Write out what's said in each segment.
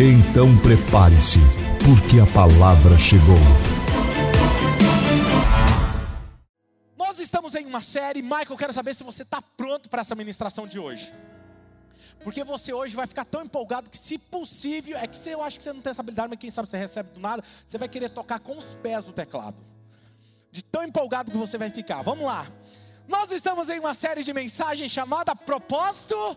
Então prepare-se, porque a palavra chegou. Nós estamos em uma série, Michael, quero saber se você está pronto para essa ministração de hoje. Porque você hoje vai ficar tão empolgado que, se possível, é que você, eu acho que você não tem essa habilidade, mas quem sabe você recebe do nada, você vai querer tocar com os pés o teclado. De tão empolgado que você vai ficar. Vamos lá. Nós estamos em uma série de mensagens chamada Propósito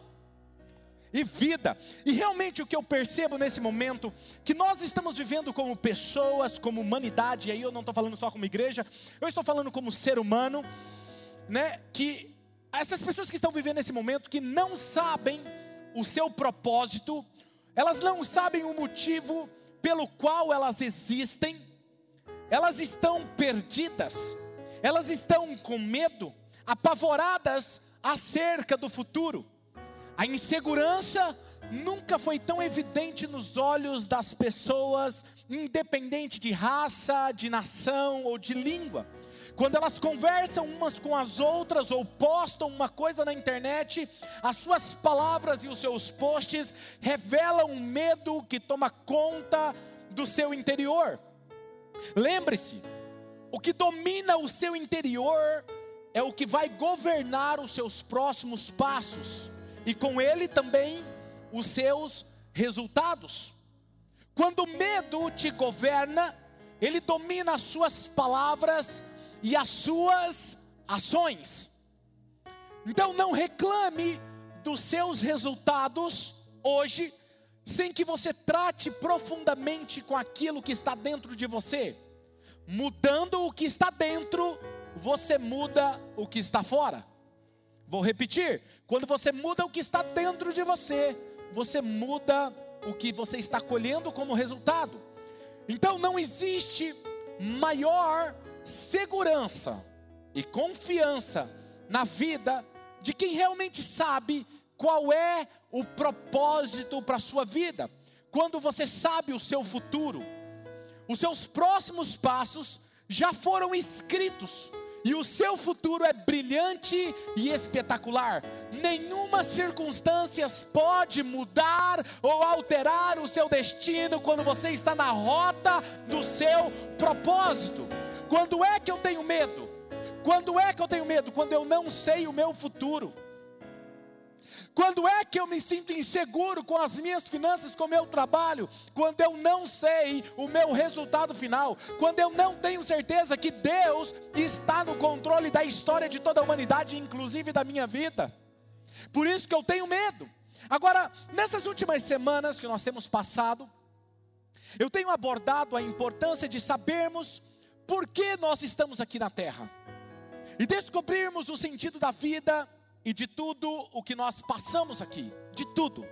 e vida. E realmente o que eu percebo nesse momento, que nós estamos vivendo como pessoas, como humanidade, e aí eu não estou falando só como igreja, eu estou falando como ser humano, né? Que essas pessoas que estão vivendo nesse momento, que não sabem o seu propósito, elas não sabem o motivo pelo qual elas existem, elas estão perdidas, elas estão com medo, apavoradas acerca do futuro. A insegurança nunca foi tão evidente nos olhos das pessoas, independente de raça, de nação ou de língua. Quando elas conversam umas com as outras ou postam uma coisa na internet, as suas palavras e os seus posts revelam um medo que toma conta do seu interior. Lembre-se, o que domina o seu interior é o que vai governar os seus próximos passos e com ele também os seus resultados. Quando o medo te governa, ele domina as suas palavras e as suas ações. Então não reclame dos seus resultados hoje, sem que você trate profundamente com aquilo que está dentro de você. Mudando o que está dentro, você muda o que está fora. Vou repetir: quando você muda o que está dentro de você, você muda o que você está colhendo como resultado. Então não existe maior segurança e confiança na vida de quem realmente sabe qual é o propósito para a sua vida. Quando você sabe o seu futuro, os seus próximos passos já foram escritos e o seu futuro é brilhante e espetacular. Nenhuma circunstância pode mudar ou alterar o seu destino quando você está na rota do seu propósito. Quando é que eu tenho medo? Quando é que eu tenho medo? Quando eu não sei o meu futuro. Quando é que eu me sinto inseguro com as minhas finanças, com o meu trabalho? Quando eu não sei o meu resultado final. Quando eu não tenho certeza que Deus está no controle da história de toda a humanidade, inclusive da minha vida. Por isso que eu tenho medo. Agora, nessas últimas semanas que nós temos passado, eu tenho abordado a importância de sabermos por que nós estamos aqui na terra e descobrirmos o sentido da vida e de tudo o que nós passamos aqui, de tudo.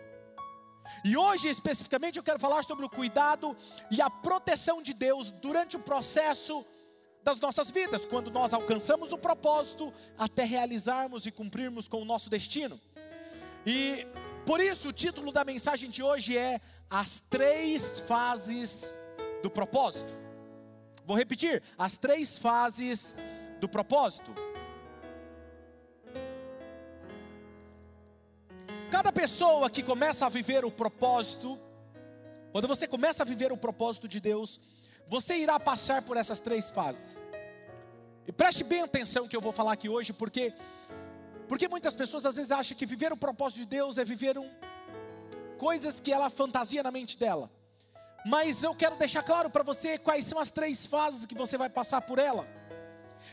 E hoje especificamente eu quero falar sobre o cuidado e a proteção de Deus durante o processo das nossas vidas, quando nós alcançamos o propósito até realizarmos e cumprirmos com o nosso destino. E por isso o título da mensagem de hoje é As Três Fases do Propósito. Vou repetir: as três fases do propósito. Cada pessoa que começa a viver o propósito, quando você começa a viver o propósito de Deus, você irá passar por essas três fases. E preste bem atenção que eu vou falar aqui hoje, porque porque muitas pessoas às vezes acham que viver o propósito de Deus é viver um, coisas que ela fantasia na mente dela. Mas eu quero deixar claro para você quais são as três fases que você vai passar por ela.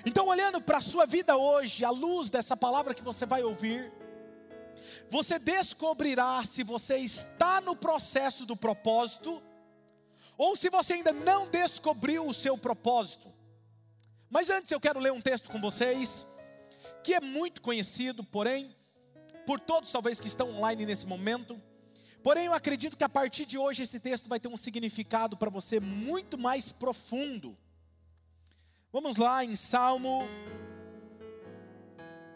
Então, olhando para a sua vida hoje, à luz dessa palavra que você vai ouvir, você descobrirá se você está no processo do propósito ou se você ainda não descobriu o seu propósito. Mas antes eu quero ler um texto com vocês que é muito conhecido, porém, por todos talvez que estão online nesse momento, Porém, eu acredito que a partir de hoje esse texto vai ter um significado para você muito mais profundo. Vamos lá em Salmo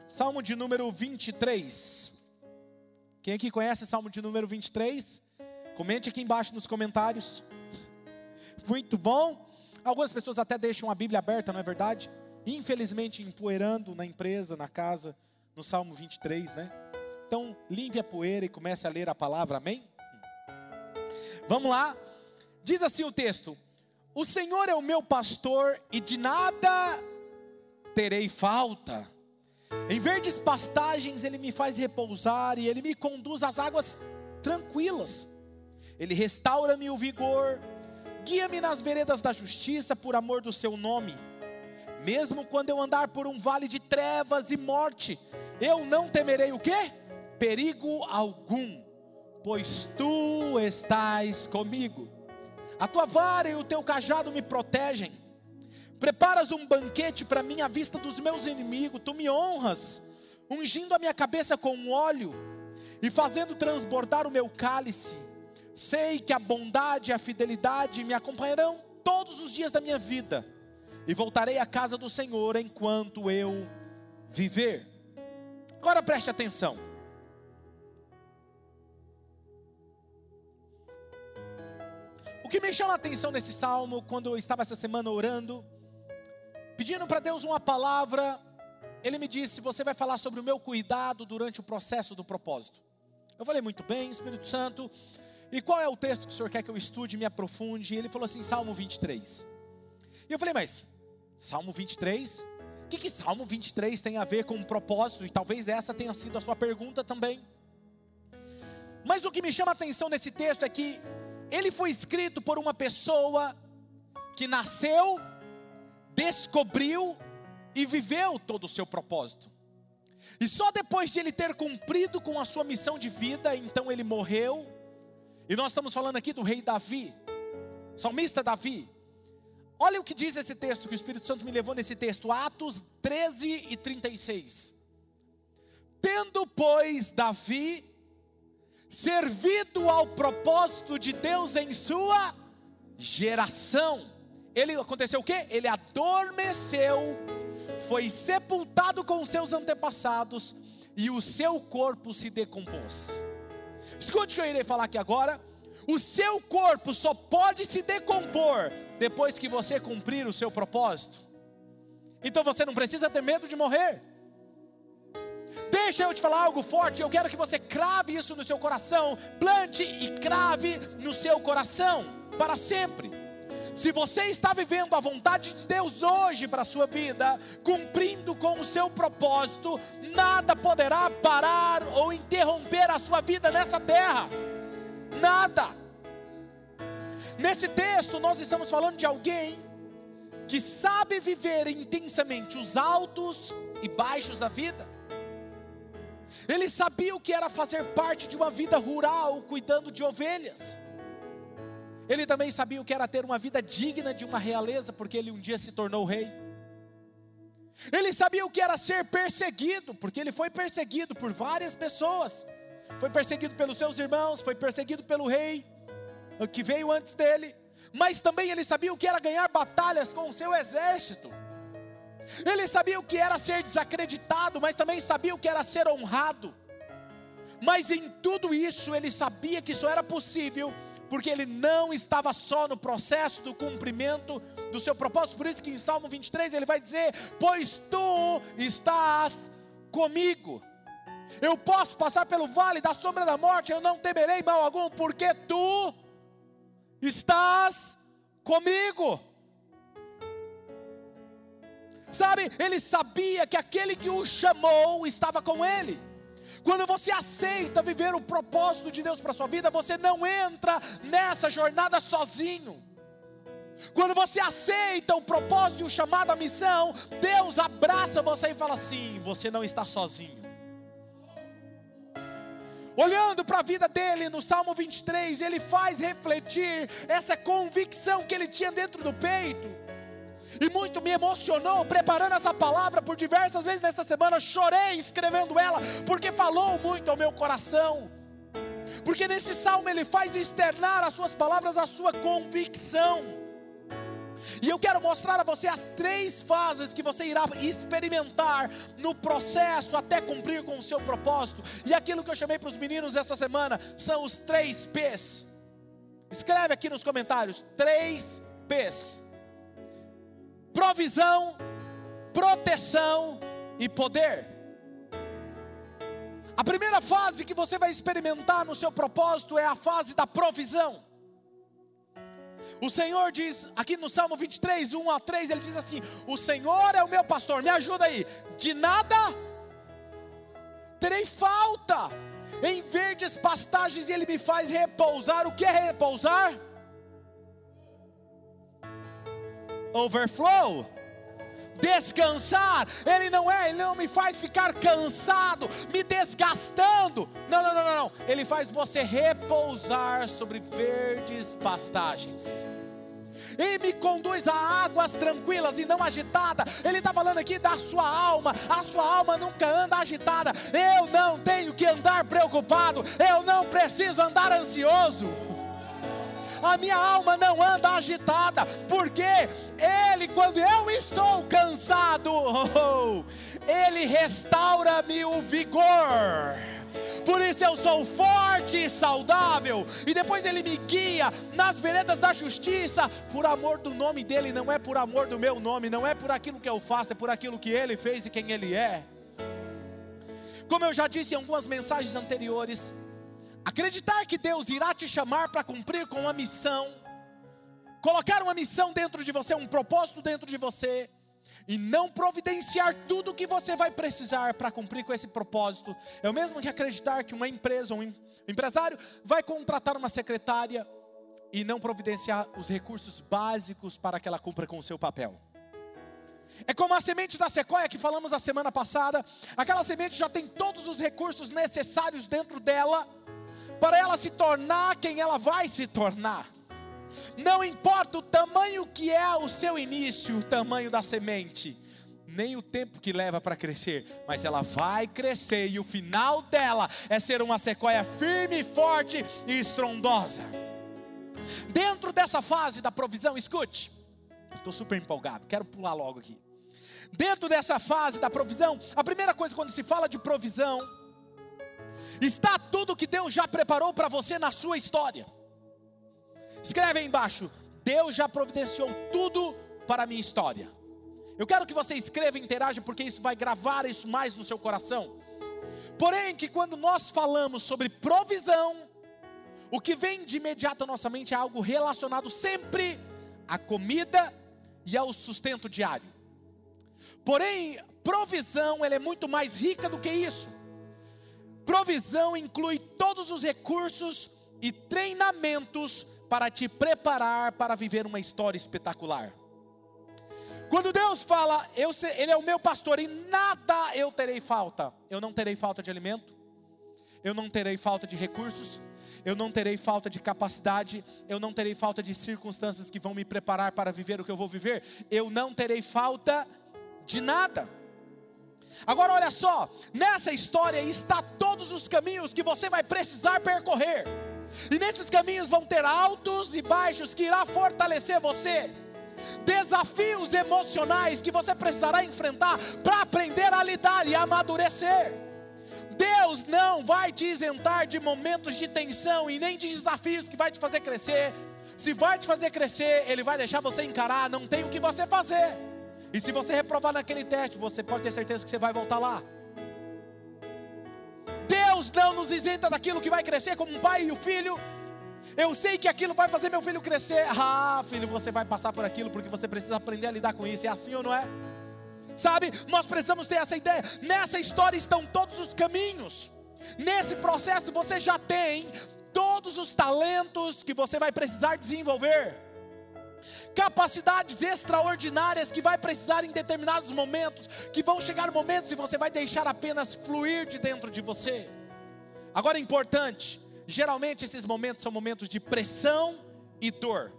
Salmo de número 23. Quem aqui conhece Salmo de número 23? Comente aqui embaixo nos comentários. Muito bom. Algumas pessoas até deixam a Bíblia aberta, não é verdade? Infelizmente, empoeirando na empresa, na casa, no Salmo 23, né? Então, limpe a poeira e comece a ler a palavra, amém? Vamos lá. Diz assim o texto: O Senhor é o meu pastor e de nada terei falta. Em verdes pastagens ele me faz repousar e ele me conduz às águas tranquilas. Ele restaura-me o vigor, guia-me nas veredas da justiça por amor do seu nome. Mesmo quando eu andar por um vale de trevas e morte, eu não temerei o quê? Perigo algum, pois tu estás comigo. A tua vara e o teu cajado me protegem. Preparas um banquete para mim à vista dos meus inimigos, tu me honras, ungindo a minha cabeça com óleo e fazendo transbordar o meu cálice. Sei que a bondade e a fidelidade me acompanharão todos os dias da minha vida, e voltarei à casa do Senhor enquanto eu viver. Agora preste atenção. O que me chama a atenção nesse salmo, quando eu estava essa semana orando, pedindo para Deus uma palavra, ele me disse: Você vai falar sobre o meu cuidado durante o processo do propósito. Eu falei: Muito bem, Espírito Santo. E qual é o texto que o senhor quer que eu estude, me aprofunde? E ele falou assim: Salmo 23. E eu falei: Mas, Salmo 23? O que, que Salmo 23 tem a ver com o propósito? E talvez essa tenha sido a sua pergunta também. Mas o que me chama a atenção nesse texto é que ele foi escrito por uma pessoa que nasceu descobriu e viveu todo o seu propósito. E só depois de ele ter cumprido com a sua missão de vida, então ele morreu. E nós estamos falando aqui do rei Davi, salmista Davi. Olha o que diz esse texto, que o Espírito Santo me levou nesse texto, Atos 13 e 36. Tendo, pois, Davi servido ao propósito de Deus em sua geração, ele aconteceu o que? Ele adormeceu, foi sepultado com seus antepassados e o seu corpo se decompôs. Escute o que eu irei falar aqui agora. O seu corpo só pode se decompor depois que você cumprir o seu propósito. Então você não precisa ter medo de morrer. Deixa eu te falar algo forte. Eu quero que você crave isso no seu coração. Plante e crave no seu coração para sempre. Se você está vivendo a vontade de Deus hoje para a sua vida, cumprindo com o seu propósito, nada poderá parar ou interromper a sua vida nessa terra. Nada. Nesse texto, nós estamos falando de alguém que sabe viver intensamente os altos e baixos da vida. Ele sabia o que era fazer parte de uma vida rural, cuidando de ovelhas. Ele também sabia o que era ter uma vida digna de uma realeza, porque ele um dia se tornou rei. Ele sabia o que era ser perseguido, porque ele foi perseguido por várias pessoas. Foi perseguido pelos seus irmãos, foi perseguido pelo rei que veio antes dele. Mas também ele sabia o que era ganhar batalhas com o seu exército. Ele sabia o que era ser desacreditado, mas também sabia o que era ser honrado. Mas em tudo isso ele sabia que isso era possível porque ele não estava só no processo do cumprimento do seu propósito. Por isso que em Salmo 23 ele vai dizer: Pois tu estás comigo. Eu posso passar pelo vale da sombra da morte, eu não temerei mal algum, porque tu estás comigo. Sabe, ele sabia que aquele que o chamou estava com ele. Quando você aceita viver o propósito de Deus para sua vida, você não entra nessa jornada sozinho. Quando você aceita o propósito e o chamado à missão, Deus abraça você e fala assim: você não está sozinho. Olhando para a vida dele no Salmo 23, ele faz refletir essa convicção que ele tinha dentro do peito e muito me emocionou preparando essa palavra por diversas vezes nessa semana. Chorei escrevendo ela, porque falou muito ao meu coração. Porque nesse salmo ele faz externar as suas palavras a sua convicção. E eu quero mostrar a você as três fases que você irá experimentar no processo até cumprir com o seu propósito. E aquilo que eu chamei para os meninos essa semana são os três P's. Escreve aqui nos comentários: três P's: provisão, proteção e poder. A primeira fase que você vai experimentar no seu propósito é a fase da provisão. O Senhor diz, aqui no Salmo 23, 1 a 3, ele diz assim: O Senhor é o meu pastor, me ajuda aí. De nada terei falta. Em verdes pastagens ele me faz repousar. O que é repousar? Overflow descansar. Ele não é, ele não me faz ficar cansado, me desgastando. Não, não, não, não. Ele faz você repousar sobre verdes pastagens e me conduz a águas tranquilas e não agitada. Ele está falando aqui da sua alma, a sua alma nunca anda agitada. Eu não tenho que andar preocupado, eu não preciso andar ansioso a minha alma não anda agitada, porque Ele, quando eu estou cansado, Ele restaura-me o vigor. Por isso eu sou forte e saudável. E depois ele me guia nas veredas da justiça, por amor do nome dele, não é por amor do meu nome, não é por aquilo que eu faço, é por aquilo que ele fez e quem ele é. Como eu já disse em algumas mensagens anteriores, Acreditar que Deus irá te chamar para cumprir com uma missão, colocar uma missão dentro de você, um propósito dentro de você, e não providenciar tudo o que você vai precisar para cumprir com esse propósito, é o mesmo que acreditar que uma empresa, um empresário, vai contratar uma secretária e não providenciar os recursos básicos para que ela cumpra com o seu papel. É como a semente da sequoia que falamos a semana passada. Aquela semente já tem todos os recursos necessários dentro dela para ela se tornar quem ela vai se tornar. Não importa o tamanho que é o seu início, o tamanho da semente, nem o tempo que leva para crescer, mas ela vai crescer e o final dela é ser uma sequoia firme, forte e estrondosa. Dentro dessa fase da provisão, escute, estou super empolgado, quero pular logo aqui. Dentro dessa fase da provisão, a primeira coisa quando se fala de provisão, Está tudo que Deus já preparou para você na sua história. Escreve aí embaixo: Deus já providenciou tudo para a minha história. Eu quero que você escreva e interaja, porque isso vai gravar isso mais no seu coração. Porém, que quando nós falamos sobre provisão, o que vem de imediato à nossa mente é algo relacionado sempre à comida e ao sustento diário. Porém, provisão ela é muito mais rica do que isso. Provisão inclui todos os recursos e treinamentos para te preparar para viver uma história espetacular. Quando Deus fala, eu, Ele é o meu pastor e nada eu terei falta, eu não terei falta de alimento, eu não terei falta de recursos, eu não terei falta de capacidade, eu não terei falta de circunstâncias que vão me preparar para viver o que eu vou viver, eu não terei falta de nada. Agora olha só, nessa história está todos os caminhos que você vai precisar percorrer. E nesses caminhos vão ter altos e baixos que irá fortalecer você. Desafios emocionais que você precisará enfrentar para aprender a lidar e amadurecer. Deus não vai te isentar de momentos de tensão e nem de desafios que vai te fazer crescer. Se vai te fazer crescer, Ele vai deixar você encarar, não tem o que você fazer. E se você reprovar naquele teste, você pode ter certeza que você vai voltar lá. Deus não nos isenta daquilo que vai crescer como um pai e o filho. Eu sei que aquilo vai fazer meu filho crescer. Ah, filho, você vai passar por aquilo porque você precisa aprender a lidar com isso. É assim ou não é? Sabe, nós precisamos ter essa ideia. Nessa história estão todos os caminhos. Nesse processo você já tem todos os talentos que você vai precisar desenvolver capacidades extraordinárias que vai precisar em determinados momentos, que vão chegar momentos e você vai deixar apenas fluir de dentro de você. Agora é importante, geralmente esses momentos são momentos de pressão e dor.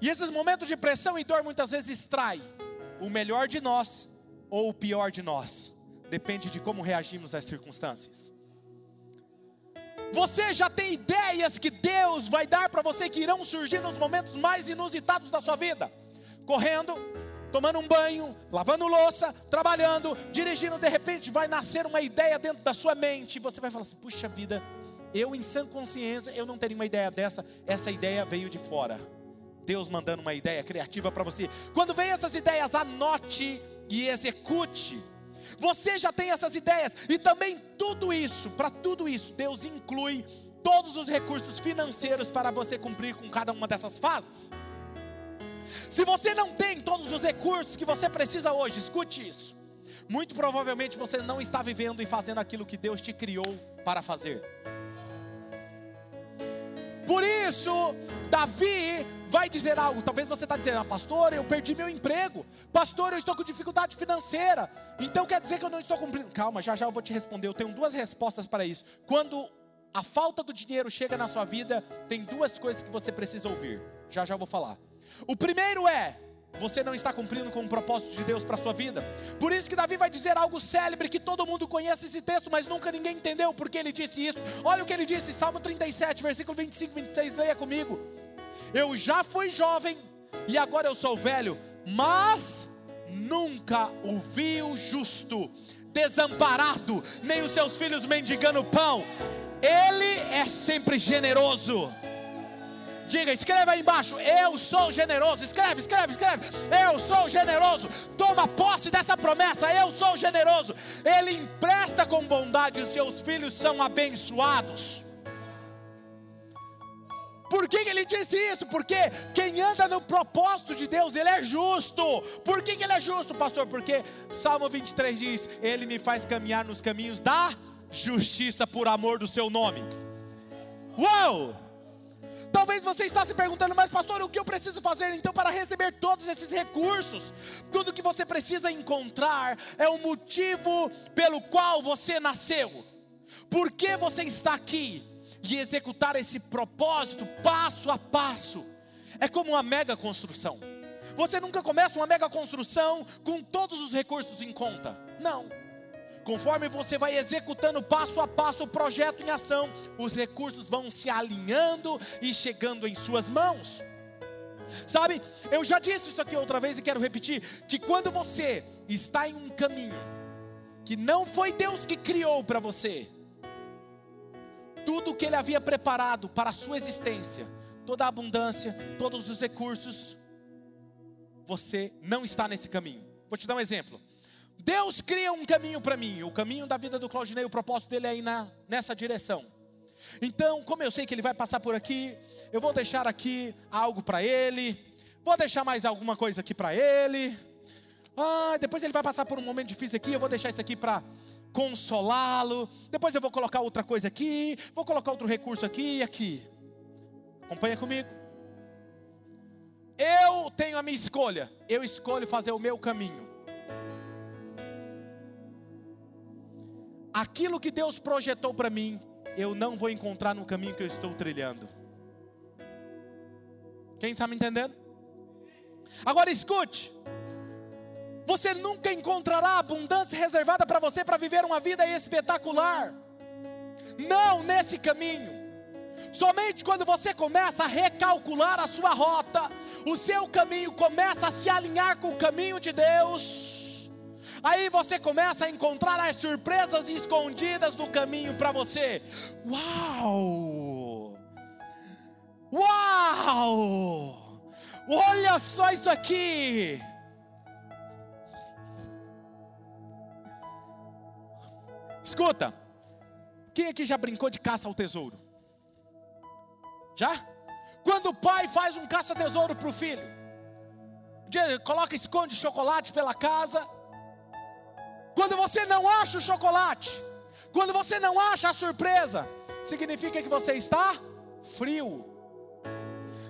E esses momentos de pressão e dor muitas vezes extraem o melhor de nós ou o pior de nós. Depende de como reagimos às circunstâncias. Você já tem ideias que Deus vai dar para você que irão surgir nos momentos mais inusitados da sua vida? Correndo, tomando um banho, lavando louça, trabalhando, dirigindo, de repente vai nascer uma ideia dentro da sua mente, e você vai falar assim: puxa vida, eu em sã consciência, eu não teria uma ideia dessa, essa ideia veio de fora. Deus mandando uma ideia criativa para você. Quando vem essas ideias, anote e execute. Você já tem essas ideias e também tudo isso, para tudo isso, Deus inclui todos os recursos financeiros para você cumprir com cada uma dessas fases. Se você não tem todos os recursos que você precisa hoje, escute isso. Muito provavelmente você não está vivendo e fazendo aquilo que Deus te criou para fazer. Por isso, Davi vai dizer algo. Talvez você está dizendo, ah, pastor, eu perdi meu emprego. Pastor, eu estou com dificuldade financeira. Então quer dizer que eu não estou cumprindo. Calma, já já eu vou te responder. Eu tenho duas respostas para isso. Quando a falta do dinheiro chega na sua vida, tem duas coisas que você precisa ouvir. Já já eu vou falar. O primeiro é: você não está cumprindo com o propósito de Deus para a sua vida. Por isso que Davi vai dizer algo célebre que todo mundo conhece esse texto, mas nunca ninguém entendeu porque ele disse isso. Olha o que ele disse, Salmo 37, versículo 25, 26, leia comigo. Eu já fui jovem e agora eu sou velho, mas nunca o vi o justo desamparado, nem os seus filhos mendigando pão. Ele é sempre generoso Diga, escreve aí embaixo. Eu sou generoso. Escreve, escreve, escreve. Eu sou generoso. Toma posse dessa promessa. Eu sou generoso. Ele empresta com bondade. Os seus filhos são abençoados. Por que, que, ele disse isso? Porque quem anda no propósito de Deus, ele é justo. Por que, que ele é justo, pastor? Porque Salmo 23 diz: Ele me faz caminhar nos caminhos da justiça por amor do seu nome. Uau! Talvez você está se perguntando, mas pastor, o que eu preciso fazer então para receber todos esses recursos? Tudo que você precisa encontrar é o motivo pelo qual você nasceu. Por que você está aqui? E executar esse propósito passo a passo. É como uma mega construção. Você nunca começa uma mega construção com todos os recursos em conta. Não. Conforme você vai executando passo a passo o projeto em ação, os recursos vão se alinhando e chegando em suas mãos. Sabe, eu já disse isso aqui outra vez e quero repetir: que quando você está em um caminho que não foi Deus que criou para você, tudo que Ele havia preparado para a sua existência, toda a abundância, todos os recursos, você não está nesse caminho. Vou te dar um exemplo. Deus cria um caminho para mim, o caminho da vida do Claudinei, o propósito dele é ir na, nessa direção. Então, como eu sei que ele vai passar por aqui, eu vou deixar aqui algo para ele, vou deixar mais alguma coisa aqui para ele. Ah, depois ele vai passar por um momento difícil aqui, eu vou deixar isso aqui para consolá-lo. Depois eu vou colocar outra coisa aqui, vou colocar outro recurso aqui e aqui. Acompanha comigo. Eu tenho a minha escolha, eu escolho fazer o meu caminho. Aquilo que Deus projetou para mim, eu não vou encontrar no caminho que eu estou trilhando. Quem está me entendendo? Agora escute: você nunca encontrará abundância reservada para você para viver uma vida espetacular. Não nesse caminho. Somente quando você começa a recalcular a sua rota, o seu caminho começa a se alinhar com o caminho de Deus Aí você começa a encontrar as surpresas escondidas do caminho para você. Uau! Uau! Olha só isso aqui! Escuta, quem aqui já brincou de caça ao tesouro? Já? Quando o pai faz um caça-tesouro para o filho, coloca, esconde chocolate pela casa, quando você não acha o chocolate, quando você não acha a surpresa, significa que você está frio.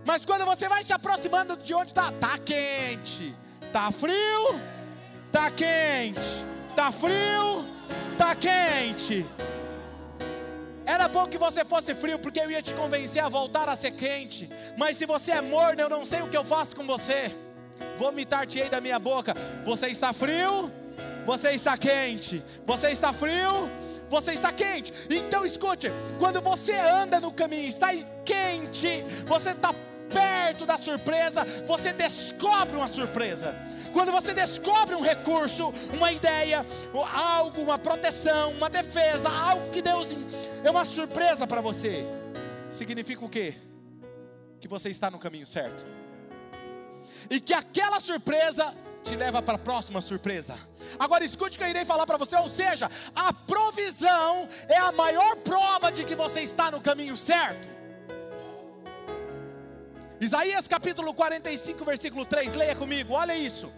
Mas quando você vai se aproximando de onde está, está quente, está frio, está quente, está frio, está quente. Era bom que você fosse frio, porque eu ia te convencer a voltar a ser quente. Mas se você é morno, eu não sei o que eu faço com você. Vomitar-te-ei da minha boca. Você está frio? Você está quente? Você está frio? você está quente. Então escute: quando você anda no caminho, está quente, você está perto da surpresa, você descobre uma surpresa. Quando você descobre um recurso, uma ideia, algo, uma proteção, uma defesa, algo que Deus é uma surpresa para você, significa o quê? Que você está no caminho certo. E que aquela surpresa te leva para a próxima surpresa. Agora escute o que eu irei falar para você, ou seja, a provisão é a maior prova de que você está no caminho certo. Isaías capítulo 45, versículo 3, leia comigo, olha isso.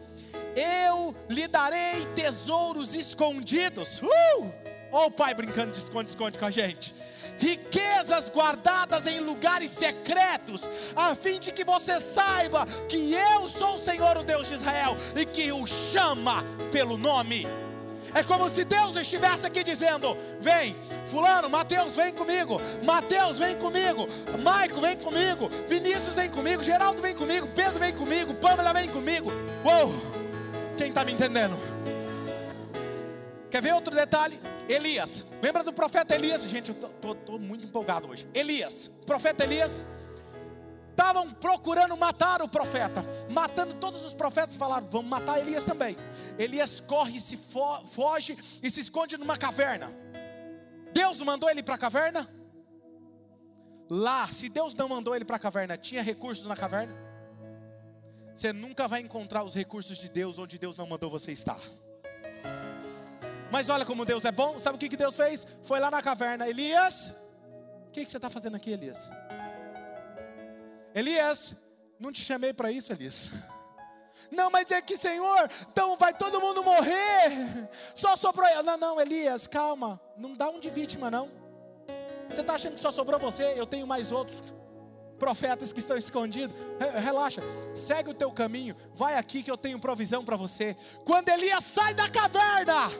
Eu lhe darei tesouros escondidos. Uh! Olha o pai brincando de esconde-esconde com a gente. Riquezas guardadas em lugares secretos, a fim de que você saiba que eu sou o Senhor, o Deus de Israel, e que o chama pelo nome. É como se Deus estivesse aqui dizendo: Vem, Fulano, Mateus, vem comigo. Mateus, vem comigo. Maico, vem comigo. Vinícius, vem comigo. Geraldo, vem comigo. Pedro, vem comigo. Pamela, vem comigo. Uou! Quem está me entendendo? Quer ver outro detalhe? Elias. Lembra do profeta Elias? Gente, eu estou muito empolgado hoje. Elias. Profeta Elias estavam procurando matar o profeta, matando todos os profetas, falaram: vamos matar Elias também. Elias corre, se fo foge e se esconde numa caverna. Deus mandou ele para a caverna? Lá, se Deus não mandou ele para a caverna, tinha recursos na caverna? Você nunca vai encontrar os recursos de Deus onde Deus não mandou você estar. Mas olha como Deus é bom. Sabe o que, Deus fez? Foi lá na caverna. Elias, o que, que você está fazendo aqui, Elias? Elias, não te chamei para isso, Elias. Não, mas é que, Senhor, então vai todo mundo morrer. Só sobrou. Não, não, Elias, calma. Não dá um de vítima, não. Você está achando que só sobrou você? Eu tenho mais outros profetas que estão escondidos. Relaxa, segue o teu caminho. Vai aqui que eu tenho provisão para você. Quando Elias sai da caverna,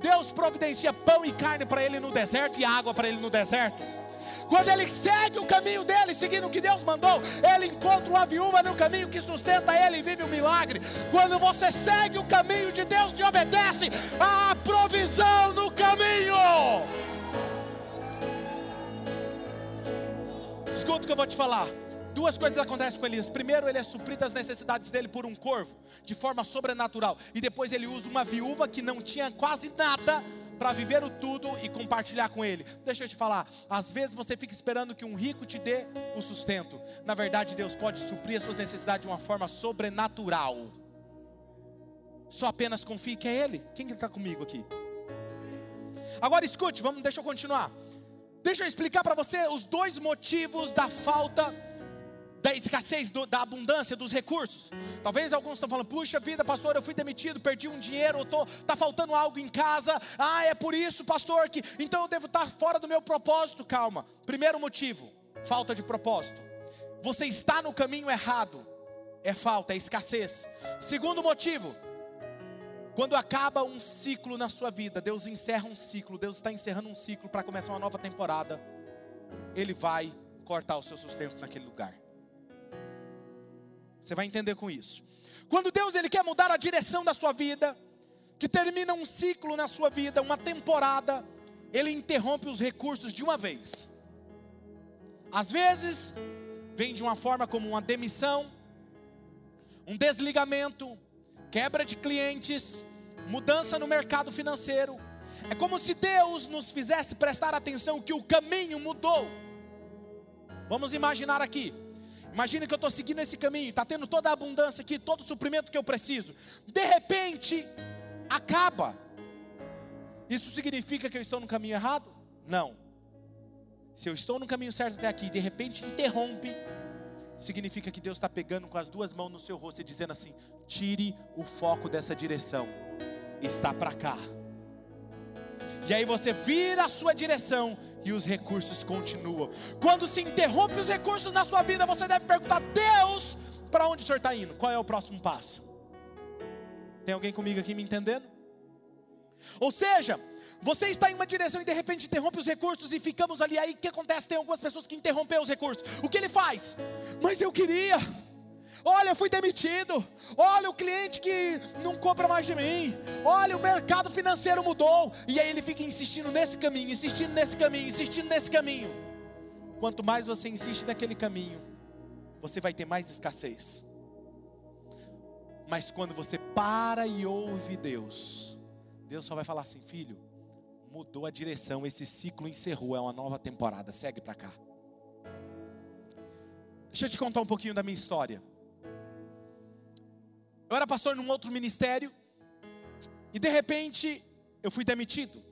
Deus providencia pão e carne para ele no deserto e água para ele no deserto. Quando ele segue o caminho dele, seguindo o que Deus mandou, ele encontra uma viúva no caminho que sustenta ele e vive um milagre. Quando você segue o caminho de Deus e obedece, há provisão no caminho. Escuta o que eu vou te falar. Duas coisas acontecem com Elias. Primeiro, ele é suprido as necessidades dele por um corvo, de forma sobrenatural. E depois ele usa uma viúva que não tinha quase nada para viver o tudo e compartilhar com ele. Deixa eu te falar, às vezes você fica esperando que um rico te dê o sustento. Na verdade, Deus pode suprir as suas necessidades de uma forma sobrenatural. Só apenas confie que é Ele. Quem está comigo aqui? Agora escute, vamos, deixa eu continuar. Deixa eu explicar para você os dois motivos da falta da escassez, do, da abundância dos recursos. Talvez alguns estão falando, puxa vida, pastor, eu fui demitido, perdi um dinheiro, estou tá faltando algo em casa. Ah, é por isso, pastor, que então eu devo estar fora do meu propósito. Calma. Primeiro motivo, falta de propósito. Você está no caminho errado. É falta, é escassez. Segundo motivo, quando acaba um ciclo na sua vida, Deus encerra um ciclo, Deus está encerrando um ciclo para começar uma nova temporada. Ele vai cortar o seu sustento naquele lugar. Você vai entender com isso. Quando Deus ele quer mudar a direção da sua vida, que termina um ciclo na sua vida, uma temporada, ele interrompe os recursos de uma vez. Às vezes, vem de uma forma como uma demissão, um desligamento, quebra de clientes, mudança no mercado financeiro. É como se Deus nos fizesse prestar atenção que o caminho mudou. Vamos imaginar aqui, Imagina que eu estou seguindo esse caminho, está tendo toda a abundância aqui, todo o suprimento que eu preciso. De repente, acaba. Isso significa que eu estou no caminho errado? Não. Se eu estou no caminho certo até aqui, de repente interrompe, significa que Deus está pegando com as duas mãos no seu rosto e dizendo assim: tire o foco dessa direção, está para cá. E aí você vira a sua direção e os recursos continuam. Quando se interrompe os recursos na sua vida, você deve perguntar: Deus, para onde o senhor está indo? Qual é o próximo passo? Tem alguém comigo aqui me entendendo? Ou seja, você está em uma direção e de repente interrompe os recursos e ficamos ali. Aí o que acontece? Tem algumas pessoas que interrompem os recursos. O que ele faz? Mas eu queria. Olha, eu fui demitido. Olha, o cliente que não compra mais de mim. Olha, o mercado financeiro mudou. E aí ele fica insistindo nesse caminho, insistindo nesse caminho, insistindo nesse caminho. Quanto mais você insiste naquele caminho, você vai ter mais escassez. Mas quando você para e ouve Deus, Deus só vai falar assim: filho, mudou a direção, esse ciclo encerrou, é uma nova temporada, segue para cá. Deixa eu te contar um pouquinho da minha história. Eu era pastor num outro ministério e de repente eu fui demitido,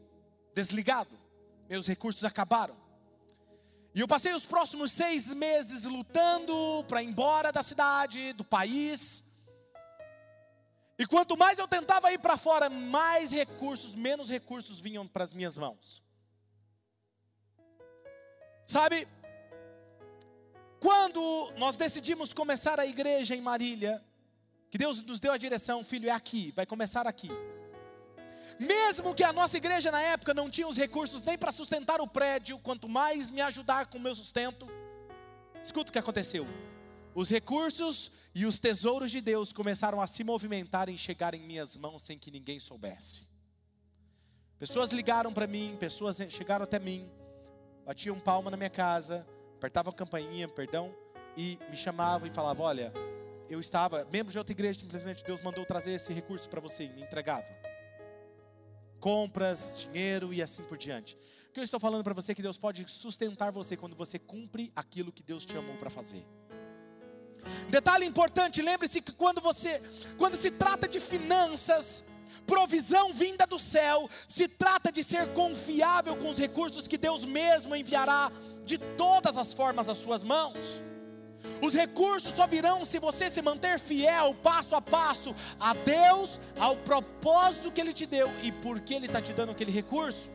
desligado, meus recursos acabaram. E eu passei os próximos seis meses lutando para ir embora da cidade, do país. E quanto mais eu tentava ir para fora, mais recursos, menos recursos vinham para as minhas mãos. Sabe, quando nós decidimos começar a igreja em Marília, que Deus nos deu a direção, filho, é aqui, vai começar aqui. Mesmo que a nossa igreja na época não tinha os recursos nem para sustentar o prédio, quanto mais me ajudar com o meu sustento, escuta o que aconteceu. Os recursos e os tesouros de Deus começaram a se movimentar e chegar em minhas mãos sem que ninguém soubesse. Pessoas ligaram para mim, pessoas chegaram até mim, batiam palma na minha casa, apertavam a campainha, perdão, e me chamavam e falavam: Olha, eu estava, membro de outra igreja, simplesmente Deus mandou trazer esse recurso para você e me entregava. Compras, dinheiro e assim por diante. O que eu estou falando para você é que Deus pode sustentar você quando você cumpre aquilo que Deus te chamou para fazer. Detalhe importante, lembre-se que quando você, quando se trata de finanças, provisão vinda do céu, se trata de ser confiável com os recursos que Deus mesmo enviará de todas as formas às suas mãos. Os recursos só virão se você se manter fiel passo a passo a Deus, ao propósito que Ele te deu e por que Ele está te dando aquele recurso.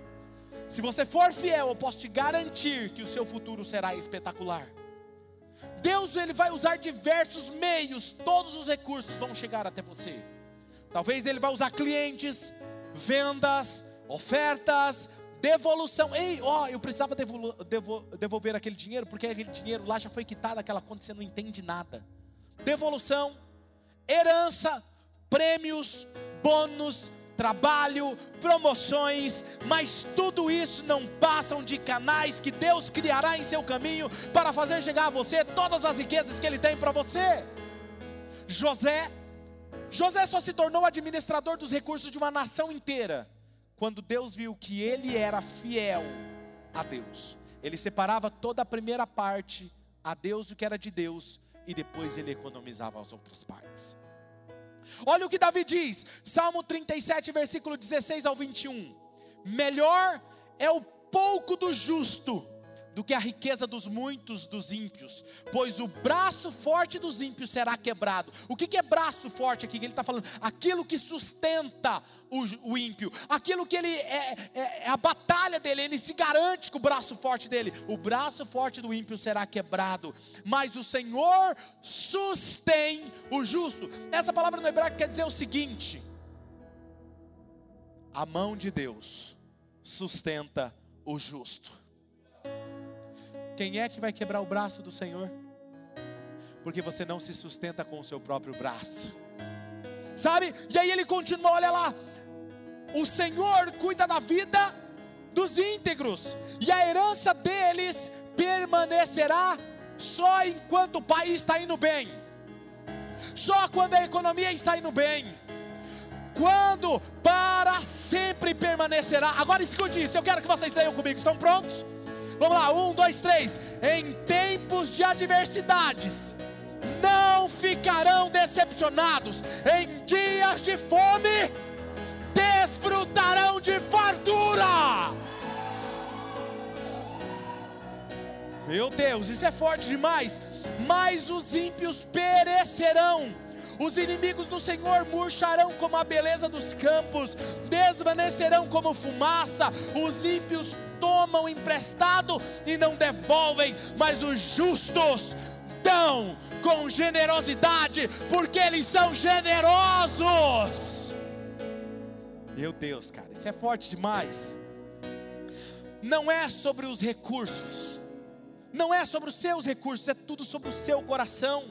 Se você for fiel, eu posso te garantir que o seu futuro será espetacular. Deus ele vai usar diversos meios, todos os recursos vão chegar até você. Talvez ele vai usar clientes, vendas, ofertas, Devolução. Ei, ó, eu precisava devol devolver aquele dinheiro, porque aquele dinheiro lá já foi quitado aquela conta, você não entende nada. Devolução, herança, prêmios, bônus, trabalho, promoções, mas tudo isso não passam de canais que Deus criará em seu caminho para fazer chegar a você todas as riquezas que Ele tem para você. José, José só se tornou administrador dos recursos de uma nação inteira quando Deus viu que ele era fiel a Deus. Ele separava toda a primeira parte a Deus o que era de Deus e depois ele economizava as outras partes. Olha o que Davi diz, Salmo 37, versículo 16 ao 21. Melhor é o pouco do justo do que a riqueza dos muitos dos ímpios, pois o braço forte dos ímpios será quebrado. O que é braço forte aqui? Ele está falando aquilo que sustenta o, o ímpio, aquilo que ele é, é, é, a batalha dele, ele se garante com o braço forte dele. O braço forte do ímpio será quebrado, mas o Senhor sustém o justo. Essa palavra no hebraico quer dizer o seguinte: a mão de Deus sustenta o justo. Quem é que vai quebrar o braço do Senhor? Porque você não se sustenta com o seu próprio braço. Sabe? E aí ele continua, olha lá. O Senhor cuida da vida dos íntegros, e a herança deles permanecerá só enquanto o país está indo bem, só quando a economia está indo bem, quando para sempre permanecerá. Agora escute isso, eu quero que vocês leiam comigo, estão prontos? Vamos lá, um, dois, três. Em tempos de adversidades, não ficarão decepcionados. Em dias de fome, desfrutarão de fartura. Meu Deus, isso é forte demais. Mas os ímpios perecerão. Os inimigos do Senhor murcharão como a beleza dos campos, desvanecerão como fumaça. Os ímpios tomam emprestado e não devolvem, mas os justos dão com generosidade, porque eles são generosos. Meu Deus, cara, isso é forte demais. Não é sobre os recursos, Não é sobre os seus recursos, é tudo sobre o seu coração.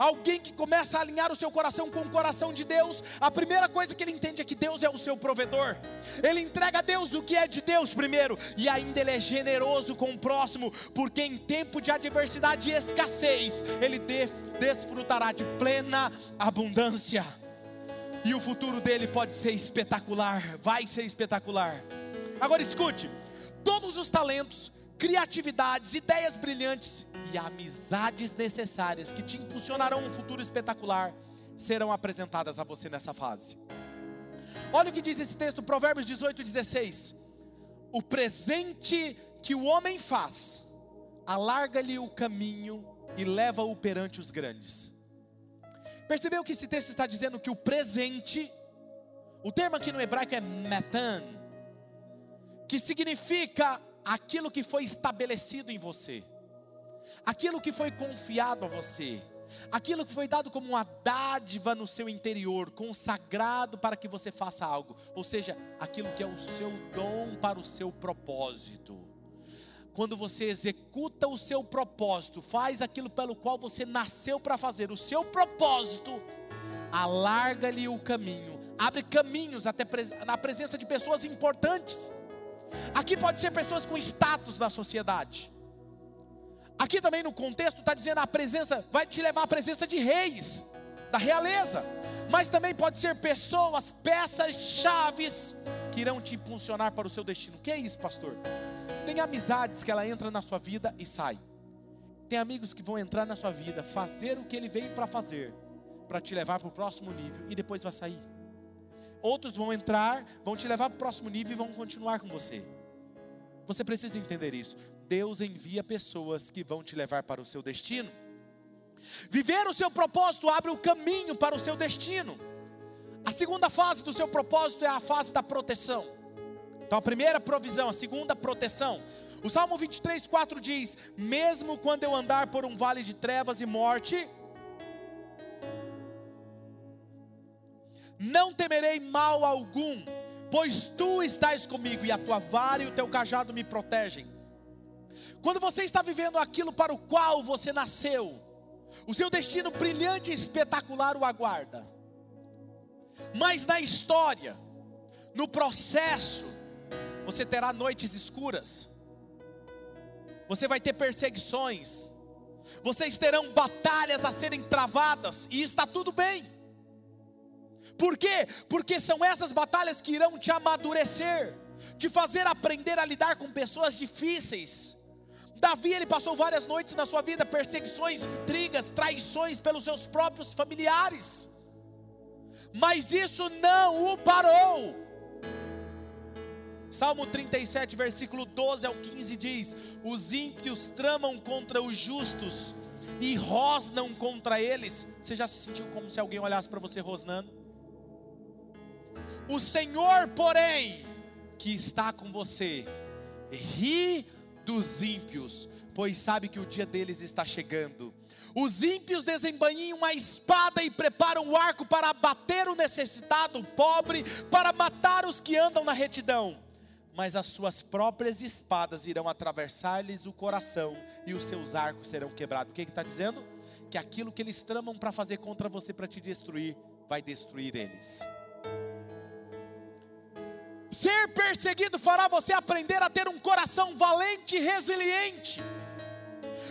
Alguém que começa a alinhar o seu coração com o coração de Deus, a primeira coisa que ele entende é que Deus é o seu provedor. Ele entrega a Deus o que é de Deus primeiro, e ainda ele é generoso com o próximo, porque em tempo de adversidade e escassez, ele desfrutará de plena abundância. E o futuro dele pode ser espetacular, vai ser espetacular. Agora escute: todos os talentos, criatividades, ideias brilhantes e amizades necessárias que te impulsionarão um futuro espetacular serão apresentadas a você nessa fase. Olha o que diz esse texto, Provérbios 18, 16. O presente que o homem faz, alarga-lhe o caminho e leva-o perante os grandes. Percebeu que esse texto está dizendo que o presente, o termo aqui no hebraico é metan, que significa aquilo que foi estabelecido em você aquilo que foi confiado a você, aquilo que foi dado como uma dádiva no seu interior, consagrado para que você faça algo, ou seja, aquilo que é o seu dom para o seu propósito. Quando você executa o seu propósito, faz aquilo pelo qual você nasceu para fazer, o seu propósito, alarga-lhe o caminho, abre caminhos até na presença de pessoas importantes. Aqui pode ser pessoas com status na sociedade Aqui também no contexto está dizendo a presença, vai te levar à presença de reis, da realeza. Mas também pode ser pessoas, peças, chaves que irão te impulsionar para o seu destino. O que é isso, pastor? Tem amizades que ela entra na sua vida e sai. Tem amigos que vão entrar na sua vida, fazer o que ele veio para fazer, para te levar para o próximo nível e depois vai sair. Outros vão entrar, vão te levar para o próximo nível e vão continuar com você. Você precisa entender isso. Deus envia pessoas que vão te levar para o seu destino. Viver o seu propósito abre o caminho para o seu destino. A segunda fase do seu propósito é a fase da proteção. Então, a primeira provisão, a segunda proteção. O Salmo 23, 4 diz: Mesmo quando eu andar por um vale de trevas e morte, não temerei mal algum, pois tu estás comigo, e a tua vara e o teu cajado me protegem. Quando você está vivendo aquilo para o qual você nasceu, o seu destino brilhante e espetacular o aguarda. Mas na história, no processo, você terá noites escuras, você vai ter perseguições, vocês terão batalhas a serem travadas, e está tudo bem. Por quê? Porque são essas batalhas que irão te amadurecer, te fazer aprender a lidar com pessoas difíceis Davi ele passou várias noites na sua vida, perseguições, intrigas, traições pelos seus próprios familiares. Mas isso não o parou. Salmo 37, versículo 12 ao 15 diz: Os ímpios tramam contra os justos e rosnam contra eles. Você já se sentiu como se alguém olhasse para você rosnando? O Senhor, porém, que está com você, ri dos ímpios, pois sabe que o dia deles está chegando. Os ímpios desembainham a espada e preparam o arco para abater o necessitado, o pobre, para matar os que andam na retidão. Mas as suas próprias espadas irão atravessar-lhes o coração e os seus arcos serão quebrados. O que está dizendo? Que aquilo que eles tramam para fazer contra você, para te destruir, vai destruir eles. Ser perseguido fará você aprender a ter um coração valente e resiliente.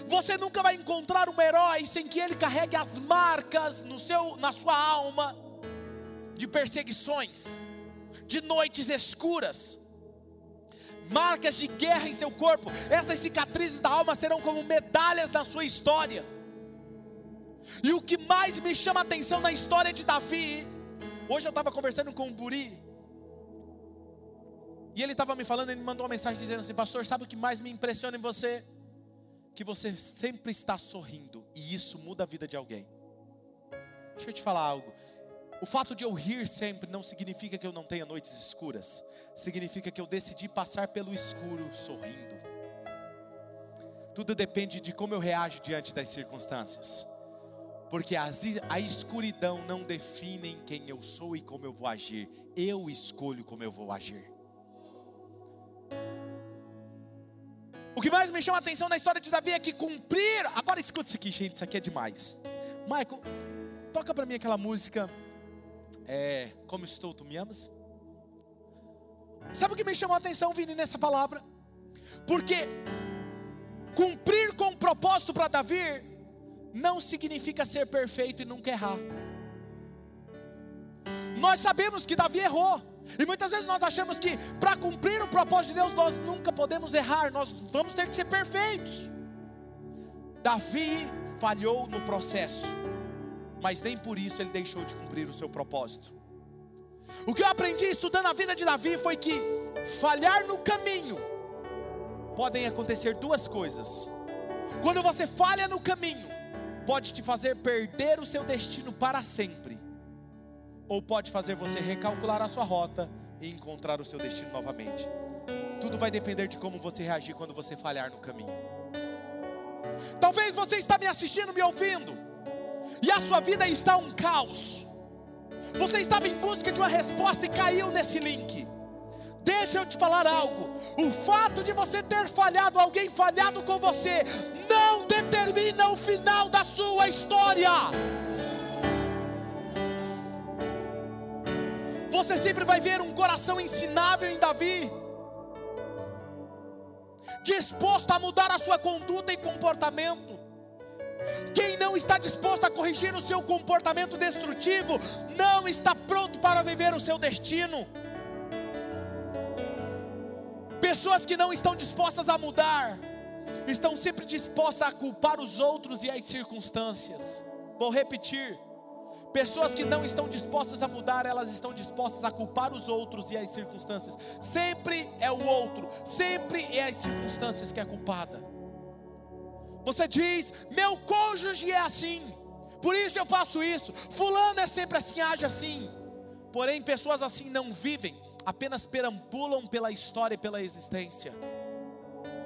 Você nunca vai encontrar um herói sem que ele carregue as marcas no seu, na sua alma de perseguições, de noites escuras, marcas de guerra em seu corpo. Essas cicatrizes da alma serão como medalhas na sua história. E o que mais me chama a atenção na história de Davi, hoje eu estava conversando com o Buri, e ele estava me falando, ele me mandou uma mensagem dizendo assim: Pastor, sabe o que mais me impressiona em você? Que você sempre está sorrindo, e isso muda a vida de alguém. Deixa eu te falar algo. O fato de eu rir sempre não significa que eu não tenha noites escuras, significa que eu decidi passar pelo escuro sorrindo. Tudo depende de como eu reajo diante das circunstâncias, porque a escuridão não define quem eu sou e como eu vou agir, eu escolho como eu vou agir. O que mais me chama a atenção na história de Davi é que cumprir. Agora escuta isso aqui, gente, isso aqui é demais. Michael, toca para mim aquela música. É, Como estou, tu me amas? Sabe o que me chamou a atenção, Vini, nessa palavra? Porque cumprir com o propósito para Davi não significa ser perfeito e nunca errar. Nós sabemos que Davi errou. E muitas vezes nós achamos que para cumprir o propósito de Deus nós nunca podemos errar, nós vamos ter que ser perfeitos. Davi falhou no processo, mas nem por isso ele deixou de cumprir o seu propósito. O que eu aprendi estudando a vida de Davi foi que falhar no caminho podem acontecer duas coisas. Quando você falha no caminho, pode te fazer perder o seu destino para sempre ou pode fazer você recalcular a sua rota e encontrar o seu destino novamente. Tudo vai depender de como você reagir quando você falhar no caminho. Talvez você está me assistindo, me ouvindo, e a sua vida está um caos. Você estava em busca de uma resposta e caiu nesse link. Deixa eu te falar algo. O fato de você ter falhado, alguém falhado com você, não determina o final da sua história. Você sempre vai ver um coração ensinável em Davi, disposto a mudar a sua conduta e comportamento. Quem não está disposto a corrigir o seu comportamento destrutivo, não está pronto para viver o seu destino. Pessoas que não estão dispostas a mudar, estão sempre dispostas a culpar os outros e as circunstâncias. Vou repetir Pessoas que não estão dispostas a mudar, elas estão dispostas a culpar os outros e as circunstâncias. Sempre é o outro, sempre é as circunstâncias que é culpada. Você diz: meu cônjuge é assim, por isso eu faço isso. Fulano é sempre assim, age assim. Porém, pessoas assim não vivem, apenas perambulam pela história e pela existência.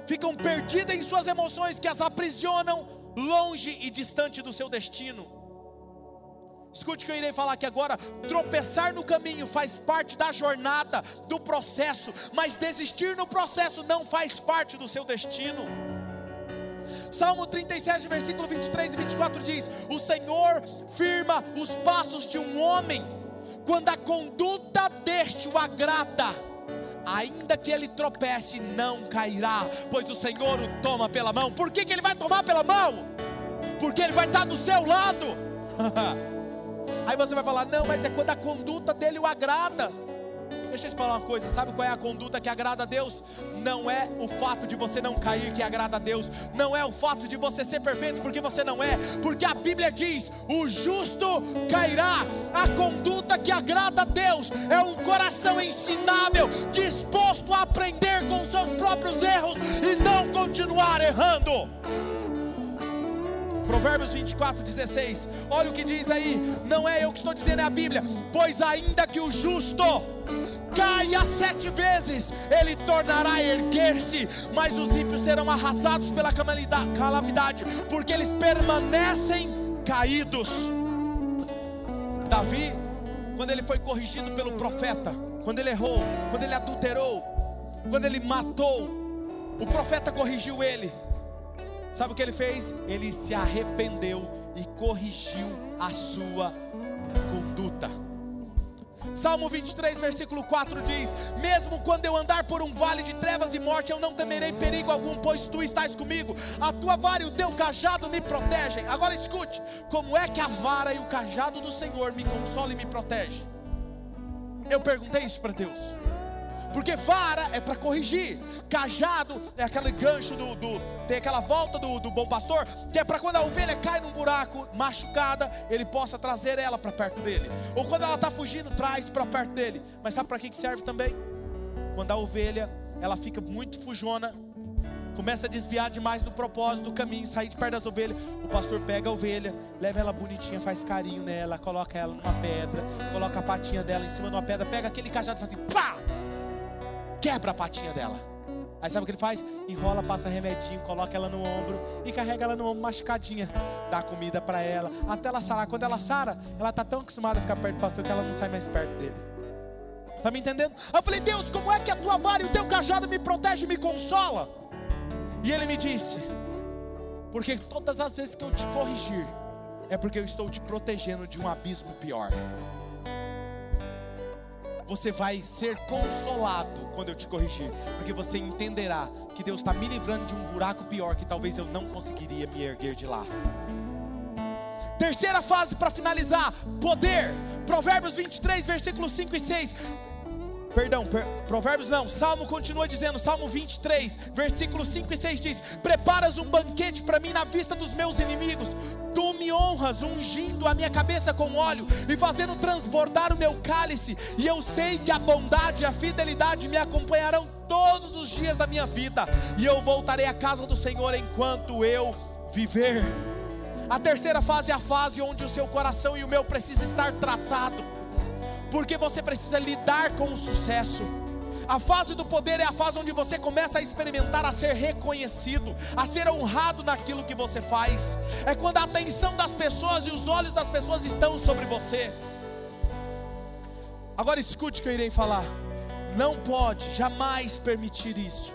Ficam perdidas em suas emoções que as aprisionam longe e distante do seu destino. Escute o que eu irei falar aqui agora. Tropeçar no caminho faz parte da jornada, do processo, mas desistir no processo não faz parte do seu destino. Salmo 37, versículo 23 e 24 diz: O Senhor firma os passos de um homem, quando a conduta deste o agrada, ainda que ele tropece, não cairá, pois o Senhor o toma pela mão. Por que, que ele vai tomar pela mão? Porque ele vai estar do seu lado. Aí você vai falar: não, mas é quando a conduta dele o agrada. Deixa eu te falar uma coisa: sabe qual é a conduta que agrada a Deus? Não é o fato de você não cair que agrada a Deus, não é o fato de você ser perfeito porque você não é, porque a Bíblia diz: o justo cairá. A conduta que agrada a Deus é um coração ensinável, disposto a aprender com seus próprios erros e não continuar errando. Provérbios 24, 16. Olha o que diz aí. Não é eu que estou dizendo, é a Bíblia. Pois ainda que o justo caia sete vezes, ele tornará a erguer-se, mas os ímpios serão arrasados pela calamidade, porque eles permanecem caídos. Davi, quando ele foi corrigido pelo profeta, quando ele errou, quando ele adulterou, quando ele matou, o profeta corrigiu ele. Sabe o que ele fez? Ele se arrependeu e corrigiu a sua conduta. Salmo 23, versículo 4 diz: Mesmo quando eu andar por um vale de trevas e morte, eu não temerei perigo algum, pois tu estás comigo. A tua vara e o teu cajado me protegem. Agora escute: como é que a vara e o cajado do Senhor me consolam e me protegem? Eu perguntei isso para Deus. Porque vara é para corrigir, cajado é aquele gancho do, do tem aquela volta do, do bom pastor, que é para quando a ovelha cai num buraco machucada, ele possa trazer ela para perto dele, ou quando ela está fugindo, traz para perto dele. Mas sabe para que serve também? Quando a ovelha ela fica muito fujona, começa a desviar demais do propósito do caminho, sair de perto das ovelhas. O pastor pega a ovelha, leva ela bonitinha, faz carinho nela, coloca ela numa pedra, coloca a patinha dela em cima de uma pedra, pega aquele cajado e faz assim, pá! Quebra a patinha dela. Aí sabe o que ele faz? Enrola, passa remedinho, coloca ela no ombro e carrega ela no ombro machucadinha. Dá comida para ela, até ela sarar. Quando ela sara, ela tá tão acostumada a ficar perto do pastor que ela não sai mais perto dele. Tá me entendendo? Eu falei, Deus, como é que a tua vara e o teu cajado me protege e me consola? E ele me disse: Porque todas as vezes que eu te corrigir, é porque eu estou te protegendo de um abismo pior. Você vai ser consolado quando eu te corrigir, porque você entenderá que Deus está me livrando de um buraco pior que talvez eu não conseguiria me erguer de lá. Terceira fase para finalizar: poder. Provérbios 23, versículos 5 e 6. Perdão, per, Provérbios não, Salmo continua dizendo, Salmo 23, versículos 5 e 6 diz: Preparas um banquete para mim na vista dos meus inimigos, tu me honras, ungindo a minha cabeça com óleo e fazendo transbordar o meu cálice, e eu sei que a bondade e a fidelidade me acompanharão todos os dias da minha vida, e eu voltarei à casa do Senhor enquanto eu viver. A terceira fase é a fase onde o seu coração e o meu precisam estar tratados, porque você precisa lidar com o sucesso. A fase do poder é a fase onde você começa a experimentar a ser reconhecido, a ser honrado naquilo que você faz. É quando a atenção das pessoas e os olhos das pessoas estão sobre você. Agora escute o que eu irei falar. Não pode jamais permitir isso.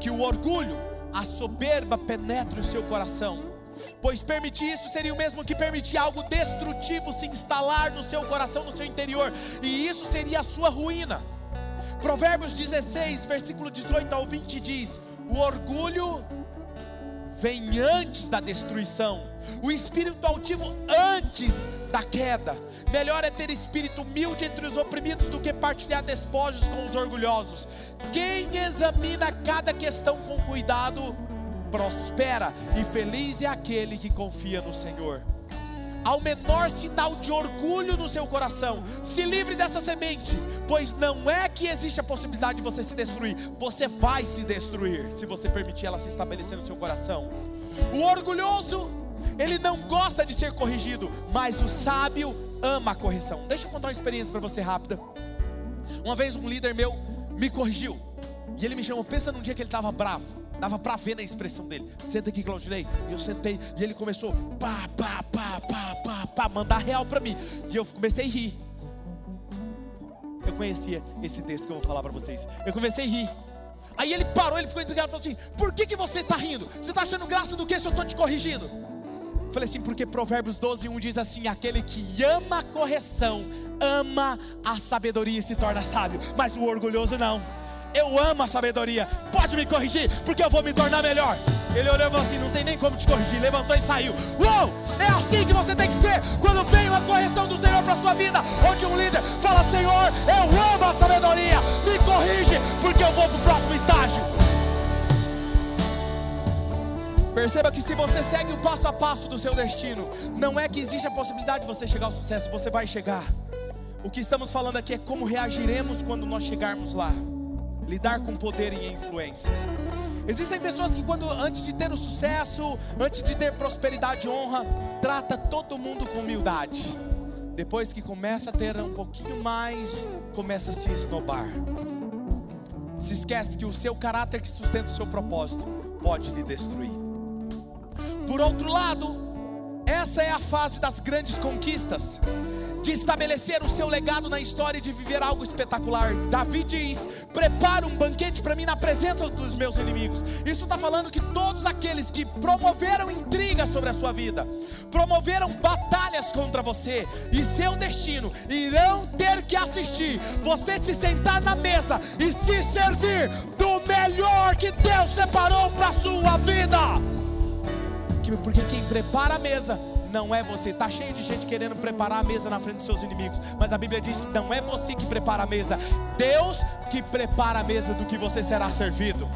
Que o orgulho, a soberba penetre o seu coração pois permitir isso seria o mesmo que permitir algo destrutivo se instalar no seu coração, no seu interior, e isso seria a sua ruína. Provérbios 16, versículo 18 ao 20 diz: O orgulho vem antes da destruição, o espírito altivo antes da queda. Melhor é ter espírito humilde entre os oprimidos do que partilhar despojos com os orgulhosos. Quem examina cada questão com cuidado, prospera, e feliz é aquele que confia no Senhor. Ao menor sinal de orgulho no seu coração, se livre dessa semente, pois não é que existe a possibilidade de você se destruir, você vai se destruir se você permitir ela se estabelecer no seu coração. O orgulhoso, ele não gosta de ser corrigido, mas o sábio ama a correção. Deixa eu contar uma experiência para você rápida. Uma vez um líder meu me corrigiu, e ele me chamou, pensa num dia que ele estava bravo. Dava para ver na expressão dele. Senta aqui, Claudinei. E eu sentei e ele começou pá, pá, pá, pá, pá, pá, mandar real para mim. E eu comecei a rir. Eu conhecia esse texto que eu vou falar para vocês. Eu comecei a rir. Aí ele parou, ele ficou intrigado e falou assim: Por que, que você está rindo? Você está achando graça do que se eu estou te corrigindo? Eu falei assim, porque Provérbios 12, 1 diz assim: Aquele que ama a correção, ama a sabedoria e se torna sábio, mas o orgulhoso não. Eu amo a sabedoria. Pode me corrigir, porque eu vou me tornar melhor. Ele olhou e falou assim: Não tem nem como te corrigir. Levantou e saiu. Uou! É assim que você tem que ser quando vem uma correção do Senhor para sua vida. Onde um líder fala: Senhor, eu amo a sabedoria. Me corrige, porque eu vou para o próximo estágio. Perceba que se você segue o passo a passo do seu destino, não é que existe a possibilidade de você chegar ao sucesso, você vai chegar. O que estamos falando aqui é como reagiremos quando nós chegarmos lá lidar com poder e influência. Existem pessoas que quando antes de ter o sucesso, antes de ter prosperidade e honra, trata todo mundo com humildade. Depois que começa a ter um pouquinho mais, começa a se esnobar. Se esquece que o seu caráter que sustenta o seu propósito pode lhe destruir. Por outro lado, essa é a fase das grandes conquistas de estabelecer o seu legado na história e de viver algo espetacular. Davi diz: Prepara um banquete para mim na presença dos meus inimigos. Isso está falando que todos aqueles que promoveram intriga sobre a sua vida, promoveram batalhas contra você e seu destino, irão ter que assistir você se sentar na mesa e se servir do melhor que Deus separou para a sua vida. Porque quem prepara a mesa não é você. Está cheio de gente querendo preparar a mesa na frente dos seus inimigos, mas a Bíblia diz que não é você que prepara a mesa, Deus que prepara a mesa do que você será servido.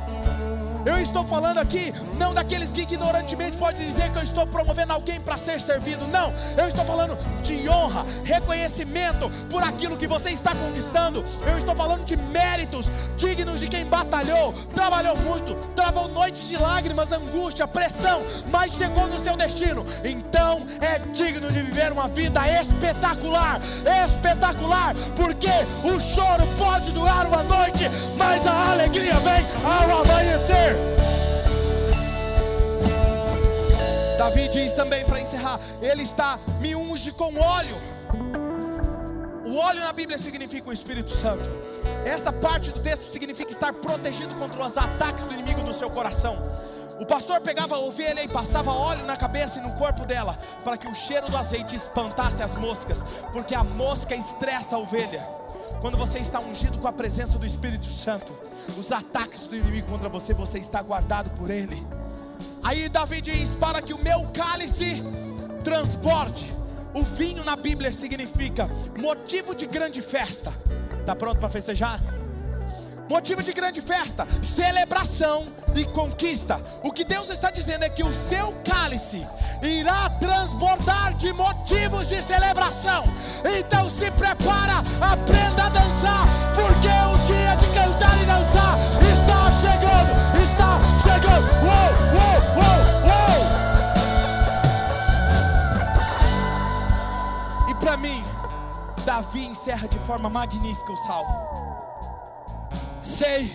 Eu estou falando aqui não daqueles que ignorantemente podem dizer que eu estou promovendo alguém para ser servido. Não, eu estou falando de honra, reconhecimento por aquilo que você está conquistando. Eu estou falando de méritos dignos de quem batalhou, trabalhou muito, travou noites de lágrimas, angústia, pressão, mas chegou no seu destino. Então é digno de viver uma vida espetacular, espetacular, porque o choro pode durar uma noite, mas a alegria vem ao amanhecer. Davi diz também para encerrar: Ele está, me unge com óleo. O óleo na Bíblia significa o Espírito Santo. Essa parte do texto significa estar protegido contra os ataques do inimigo do seu coração. O pastor pegava a ovelha e passava óleo na cabeça e no corpo dela, para que o cheiro do azeite espantasse as moscas, porque a mosca estressa a ovelha. Quando você está ungido com a presença do Espírito Santo, os ataques do inimigo contra você, você está guardado por ele. Aí Davi diz: Para que o meu cálice transporte. O vinho na Bíblia significa motivo de grande festa. Está pronto para festejar? Motivo de grande festa, celebração e conquista. O que Deus está dizendo é que o seu cálice irá transbordar de motivos de celebração. Então se prepara, aprenda a dançar, porque o dia de cantar e dançar está chegando, está chegando. Uou, uou, uou, uou. E para mim, Davi encerra de forma magnífica o salmo. Sei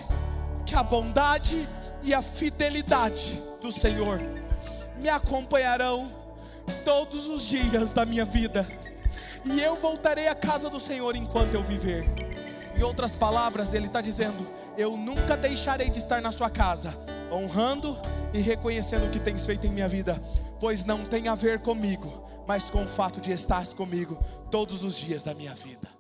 que a bondade e a fidelidade do Senhor me acompanharão todos os dias da minha vida, e eu voltarei à casa do Senhor enquanto eu viver. Em outras palavras, Ele está dizendo: Eu nunca deixarei de estar na sua casa, honrando e reconhecendo o que tens feito em minha vida, pois não tem a ver comigo, mas com o fato de estar comigo todos os dias da minha vida.